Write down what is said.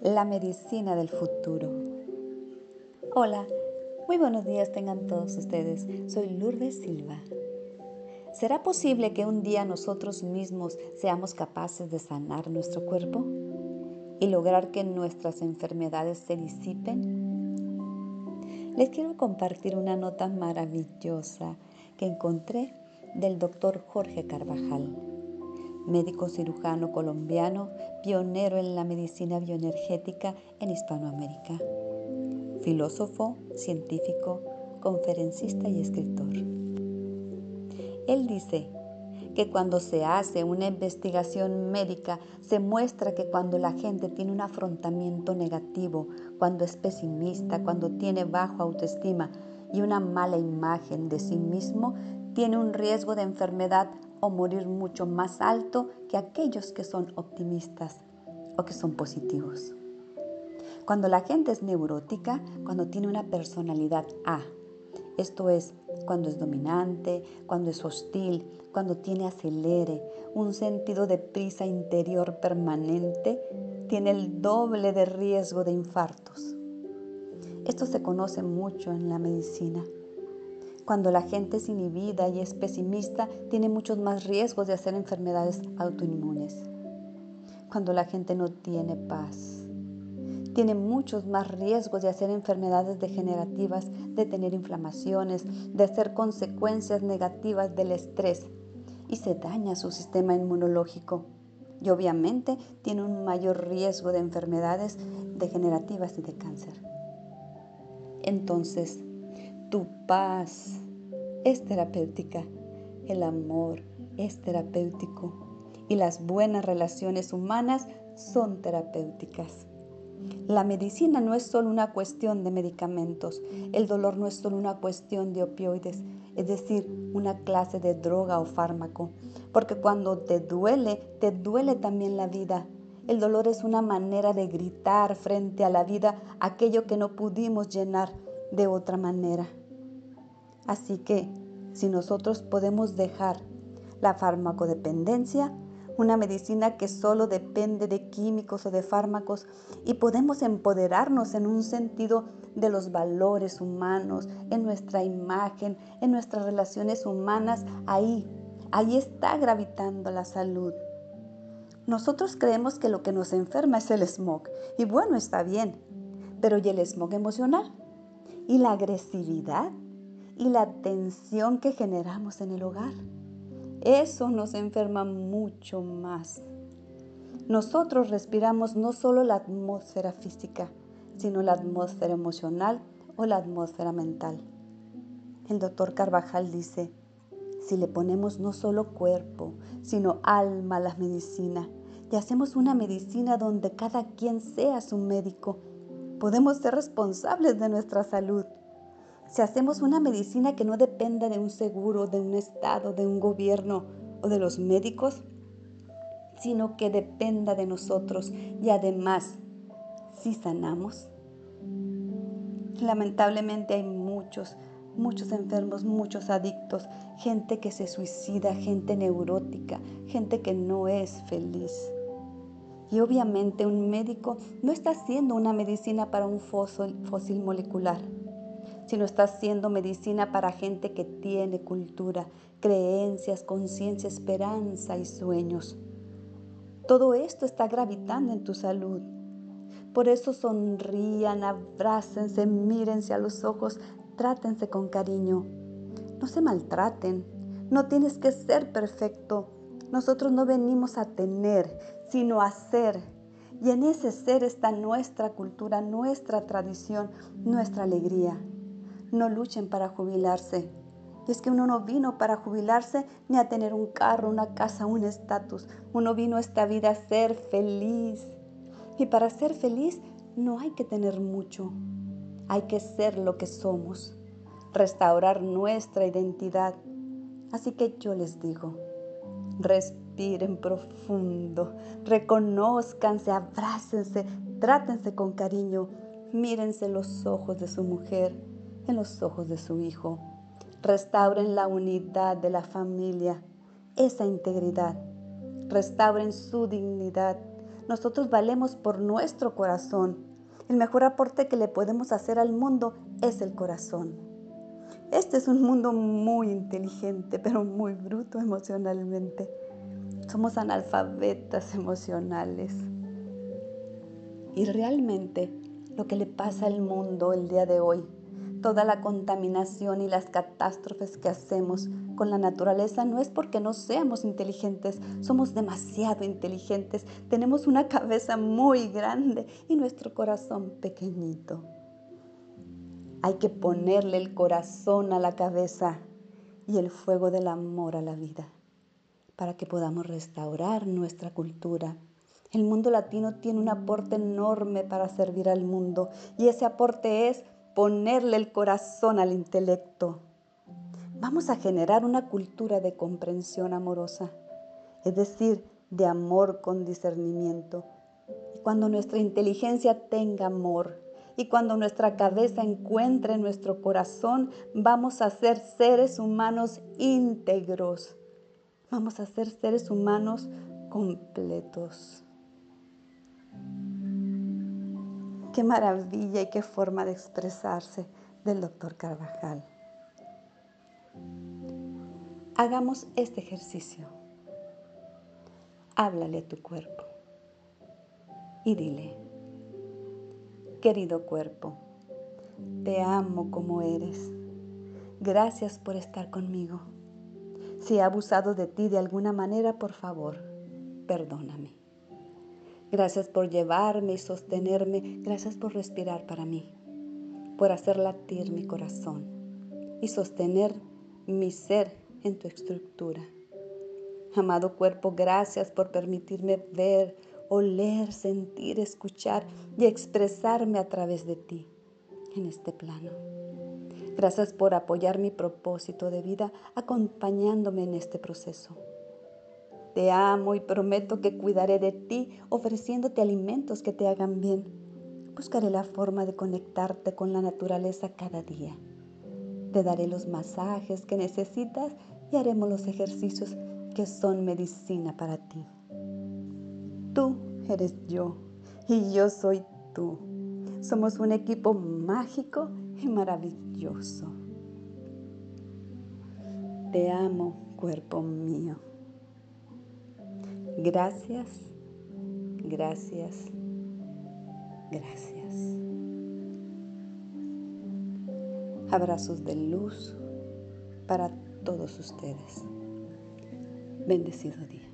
La medicina del futuro. Hola, muy buenos días tengan todos ustedes. Soy Lourdes Silva. ¿Será posible que un día nosotros mismos seamos capaces de sanar nuestro cuerpo y lograr que nuestras enfermedades se disipen? Les quiero compartir una nota maravillosa que encontré del doctor Jorge Carvajal médico cirujano colombiano, pionero en la medicina bioenergética en Hispanoamérica, filósofo, científico, conferencista y escritor. Él dice que cuando se hace una investigación médica se muestra que cuando la gente tiene un afrontamiento negativo, cuando es pesimista, cuando tiene bajo autoestima y una mala imagen de sí mismo, tiene un riesgo de enfermedad o morir mucho más alto que aquellos que son optimistas o que son positivos. Cuando la gente es neurótica, cuando tiene una personalidad A, esto es, cuando es dominante, cuando es hostil, cuando tiene acelere, un sentido de prisa interior permanente, tiene el doble de riesgo de infartos. Esto se conoce mucho en la medicina. Cuando la gente es inhibida y es pesimista, tiene muchos más riesgos de hacer enfermedades autoinmunes. Cuando la gente no tiene paz, tiene muchos más riesgos de hacer enfermedades degenerativas, de tener inflamaciones, de hacer consecuencias negativas del estrés y se daña su sistema inmunológico. Y obviamente tiene un mayor riesgo de enfermedades degenerativas y de cáncer. Entonces, tu paz es terapéutica. El amor es terapéutico. Y las buenas relaciones humanas son terapéuticas. La medicina no es solo una cuestión de medicamentos. El dolor no es solo una cuestión de opioides, es decir, una clase de droga o fármaco. Porque cuando te duele, te duele también la vida. El dolor es una manera de gritar frente a la vida aquello que no pudimos llenar de otra manera. Así que si nosotros podemos dejar la farmacodependencia, una medicina que solo depende de químicos o de fármacos y podemos empoderarnos en un sentido de los valores humanos, en nuestra imagen, en nuestras relaciones humanas, ahí, ahí está gravitando la salud. Nosotros creemos que lo que nos enferma es el smog y bueno, está bien, pero ¿y el smog emocional? ¿Y la agresividad? Y la tensión que generamos en el hogar. Eso nos enferma mucho más. Nosotros respiramos no solo la atmósfera física, sino la atmósfera emocional o la atmósfera mental. El doctor Carvajal dice, si le ponemos no solo cuerpo, sino alma a la medicina, y hacemos una medicina donde cada quien sea su médico, podemos ser responsables de nuestra salud si hacemos una medicina que no dependa de un seguro, de un Estado, de un gobierno o de los médicos, sino que dependa de nosotros y además, si sanamos. Lamentablemente hay muchos, muchos enfermos, muchos adictos, gente que se suicida, gente neurótica, gente que no es feliz. Y obviamente un médico no está haciendo una medicina para un fósil, molecular sino está haciendo medicina para gente que tiene cultura, creencias, conciencia, esperanza y sueños. Todo esto está gravitando en tu salud. Por eso sonrían, abrácense, mírense a los ojos, trátense con cariño. No se maltraten. No tienes que ser perfecto. Nosotros no venimos a tener, sino a ser. Y en ese ser está nuestra cultura, nuestra tradición, nuestra alegría no luchen para jubilarse. Y es que uno no vino para jubilarse ni a tener un carro, una casa, un estatus. Uno vino a esta vida a ser feliz. Y para ser feliz no hay que tener mucho. Hay que ser lo que somos. Restaurar nuestra identidad. Así que yo les digo, respiren profundo, reconózcanse, abrácense, trátense con cariño, mírense los ojos de su mujer en los ojos de su Hijo. Restauren la unidad de la familia, esa integridad. restauren su dignidad. Nosotros valemos por nuestro corazón. El mejor aporte que le podemos hacer al mundo es el corazón. Este es un mundo muy inteligente, pero muy bruto emocionalmente. Somos analfabetas emocionales. Y realmente lo que le pasa al mundo el día de hoy, toda la contaminación y las catástrofes que hacemos con la naturaleza no es porque no seamos inteligentes, somos demasiado inteligentes, tenemos una cabeza muy grande y nuestro corazón pequeñito. Hay que ponerle el corazón a la cabeza y el fuego del amor a la vida para que podamos restaurar nuestra cultura. El mundo latino tiene un aporte enorme para servir al mundo y ese aporte es ponerle el corazón al intelecto. Vamos a generar una cultura de comprensión amorosa, es decir, de amor con discernimiento. Cuando nuestra inteligencia tenga amor y cuando nuestra cabeza encuentre nuestro corazón, vamos a ser seres humanos íntegros Vamos a ser seres humanos completos. Qué maravilla y qué forma de expresarse del doctor Carvajal. Hagamos este ejercicio. Háblale a tu cuerpo y dile, querido cuerpo, te amo como eres. Gracias por estar conmigo. Si he abusado de ti de alguna manera, por favor, perdóname. Gracias por llevarme y sostenerme. Gracias por respirar para mí, por hacer latir mi corazón y sostener mi ser en tu estructura. Amado cuerpo, gracias por permitirme ver, oler, sentir, escuchar y expresarme a través de ti en este plano. Gracias por apoyar mi propósito de vida acompañándome en este proceso. Te amo y prometo que cuidaré de ti ofreciéndote alimentos que te hagan bien. Buscaré la forma de conectarte con la naturaleza cada día. Te daré los masajes que necesitas y haremos los ejercicios que son medicina para ti. Tú eres yo y yo soy tú. Somos un equipo mágico y maravilloso. Te amo, cuerpo mío. Gracias, gracias, gracias. Abrazos de luz para todos ustedes. Bendecido día.